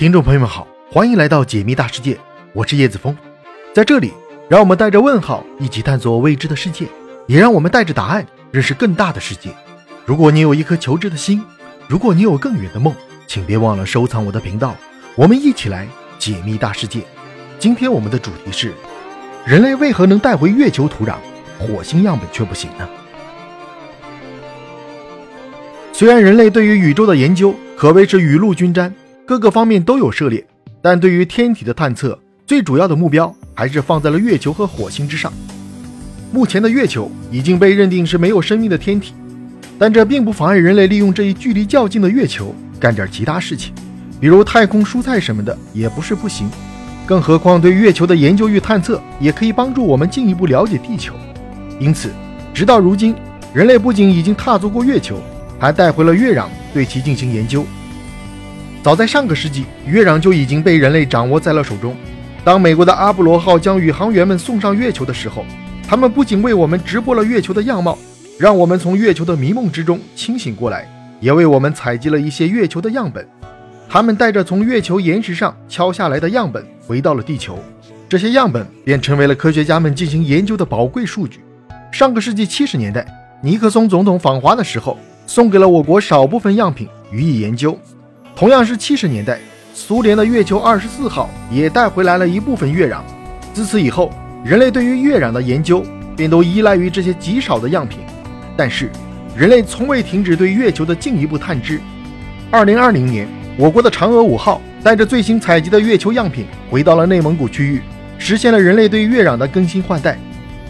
听众朋友们好，欢迎来到解密大世界，我是叶子峰，在这里，让我们带着问号一起探索未知的世界，也让我们带着答案认识更大的世界。如果你有一颗求知的心，如果你有更远的梦，请别忘了收藏我的频道，我们一起来解密大世界。今天我们的主题是：人类为何能带回月球土壤，火星样本却不行呢？虽然人类对于宇宙的研究可谓是雨露均沾。各个方面都有涉猎，但对于天体的探测，最主要的目标还是放在了月球和火星之上。目前的月球已经被认定是没有生命的天体，但这并不妨碍人类利用这一距离较近的月球干点其他事情，比如太空蔬菜什么的也不是不行。更何况对月球的研究与探测也可以帮助我们进一步了解地球。因此，直到如今，人类不仅已经踏足过月球，还带回了月壤对其进行研究。早在上个世纪，月壤就已经被人类掌握在了手中。当美国的阿波罗号将宇航员们送上月球的时候，他们不仅为我们直播了月球的样貌，让我们从月球的迷梦之中清醒过来，也为我们采集了一些月球的样本。他们带着从月球岩石上敲下来的样本回到了地球，这些样本便成为了科学家们进行研究的宝贵数据。上个世纪七十年代，尼克松总统访华的时候，送给了我国少部分样品予以研究。同样是七十年代，苏联的月球二十四号也带回来了一部分月壤。自此以后，人类对于月壤的研究便都依赖于这些极少的样品。但是，人类从未停止对月球的进一步探知。二零二零年，我国的嫦娥五号带着最新采集的月球样品回到了内蒙古区域，实现了人类对月壤的更新换代。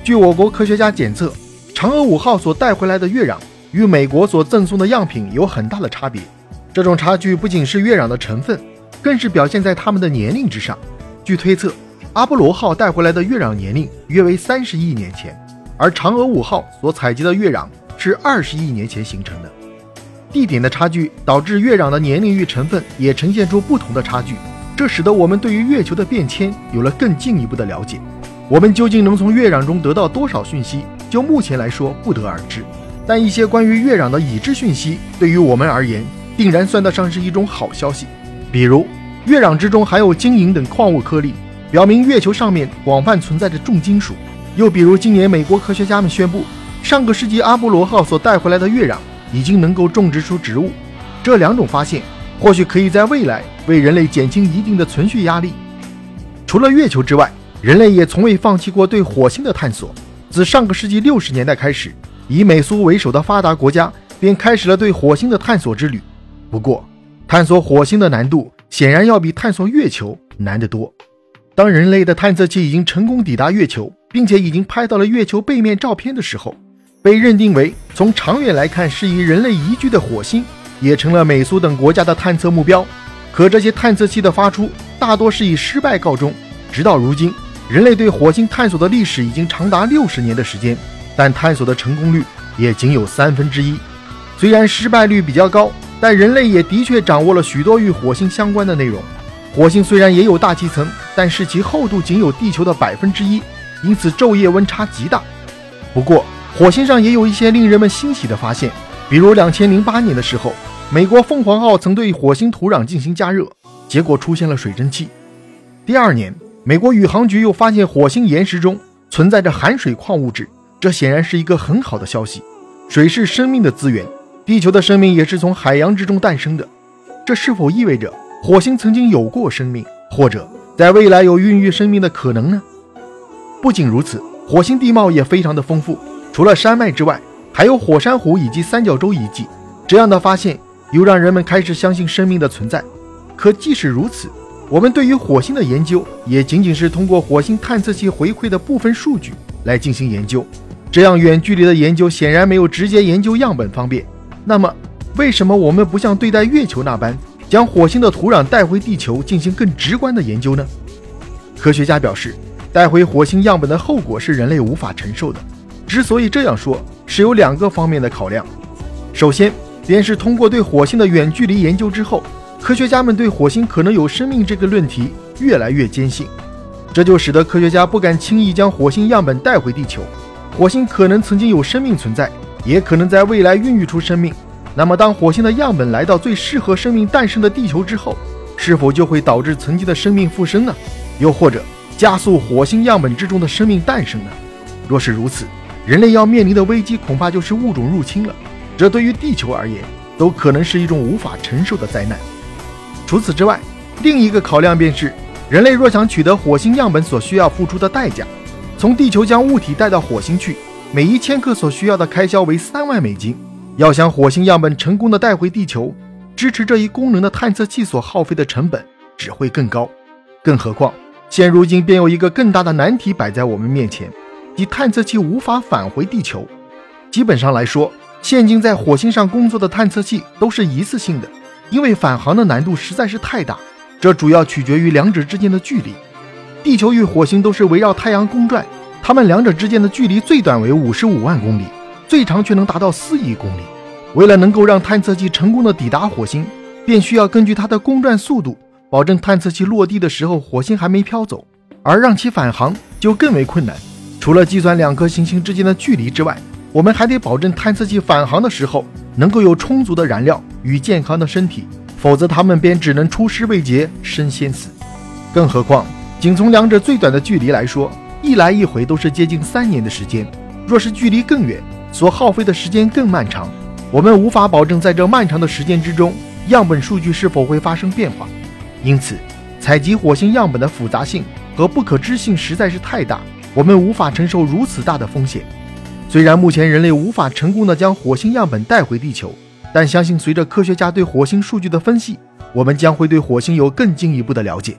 据我国科学家检测，嫦娥五号所带回来的月壤与美国所赠送的样品有很大的差别。这种差距不仅是月壤的成分，更是表现在它们的年龄之上。据推测，阿波罗号带回来的月壤年龄约为三十亿年前，而嫦娥五号所采集的月壤是二十亿年前形成的。地点的差距导致月壤的年龄与成分也呈现出不同的差距，这使得我们对于月球的变迁有了更进一步的了解。我们究竟能从月壤中得到多少讯息，就目前来说不得而知。但一些关于月壤的已知讯息，对于我们而言，定然算得上是一种好消息，比如月壤之中含有晶莹等矿物颗粒，表明月球上面广泛存在着重金属；又比如今年美国科学家们宣布，上个世纪阿波罗号所带回来的月壤已经能够种植出植物。这两种发现或许可以在未来为人类减轻一定的存续压力。除了月球之外，人类也从未放弃过对火星的探索。自上个世纪六十年代开始，以美苏为首的发达国家便开始了对火星的探索之旅。不过，探索火星的难度显然要比探索月球难得多。当人类的探测器已经成功抵达月球，并且已经拍到了月球背面照片的时候，被认定为从长远来看适宜人类宜居的火星，也成了美苏等国家的探测目标。可这些探测器的发出大多是以失败告终。直到如今，人类对火星探索的历史已经长达六十年的时间，但探索的成功率也仅有三分之一。虽然失败率比较高。但人类也的确掌握了许多与火星相关的内容。火星虽然也有大气层，但是其厚度仅有地球的百分之一，因此昼夜温差极大。不过，火星上也有一些令人们欣喜的发现，比如两千零八年的时候，美国凤凰号曾对火星土壤进行加热，结果出现了水蒸气。第二年，美国宇航局又发现火星岩石中存在着含水矿物质，这显然是一个很好的消息。水是生命的资源。地球的生命也是从海洋之中诞生的，这是否意味着火星曾经有过生命，或者在未来有孕育生命的可能呢？不仅如此，火星地貌也非常的丰富，除了山脉之外，还有火山湖以及三角洲遗迹。这样的发现又让人们开始相信生命的存在。可即使如此，我们对于火星的研究也仅仅是通过火星探测器回馈的部分数据来进行研究，这样远距离的研究显然没有直接研究样本方便。那么，为什么我们不像对待月球那般，将火星的土壤带回地球进行更直观的研究呢？科学家表示，带回火星样本的后果是人类无法承受的。之所以这样说，是有两个方面的考量。首先，便是通过对火星的远距离研究之后，科学家们对火星可能有生命这个论题越来越坚信，这就使得科学家不敢轻易将火星样本带回地球。火星可能曾经有生命存在。也可能在未来孕育出生命。那么，当火星的样本来到最适合生命诞生的地球之后，是否就会导致曾经的生命复生呢？又或者加速火星样本之中的生命诞生呢？若是如此，人类要面临的危机恐怕就是物种入侵了。这对于地球而言，都可能是一种无法承受的灾难。除此之外，另一个考量便是，人类若想取得火星样本所需要付出的代价。从地球将物体带到火星去，每一千克所需要的开销为三万美金。要想火星样本成功的带回地球，支持这一功能的探测器所耗费的成本只会更高。更何况，现如今便有一个更大的难题摆在我们面前，即探测器无法返回地球。基本上来说，现今在火星上工作的探测器都是一次性的，因为返航的难度实在是太大。这主要取决于两者之间的距离。地球与火星都是围绕太阳公转，它们两者之间的距离最短为五十五万公里，最长却能达到四亿公里。为了能够让探测器成功的抵达火星，便需要根据它的公转速度，保证探测器落地的时候火星还没飘走，而让其返航就更为困难。除了计算两颗行星之间的距离之外，我们还得保证探测器返航的时候能够有充足的燃料与健康的身体，否则它们便只能出师未捷身先死。更何况。仅从两者最短的距离来说，一来一回都是接近三年的时间。若是距离更远，所耗费的时间更漫长，我们无法保证在这漫长的时间之中，样本数据是否会发生变化。因此，采集火星样本的复杂性和不可知性实在是太大，我们无法承受如此大的风险。虽然目前人类无法成功的将火星样本带回地球，但相信随着科学家对火星数据的分析，我们将会对火星有更进一步的了解。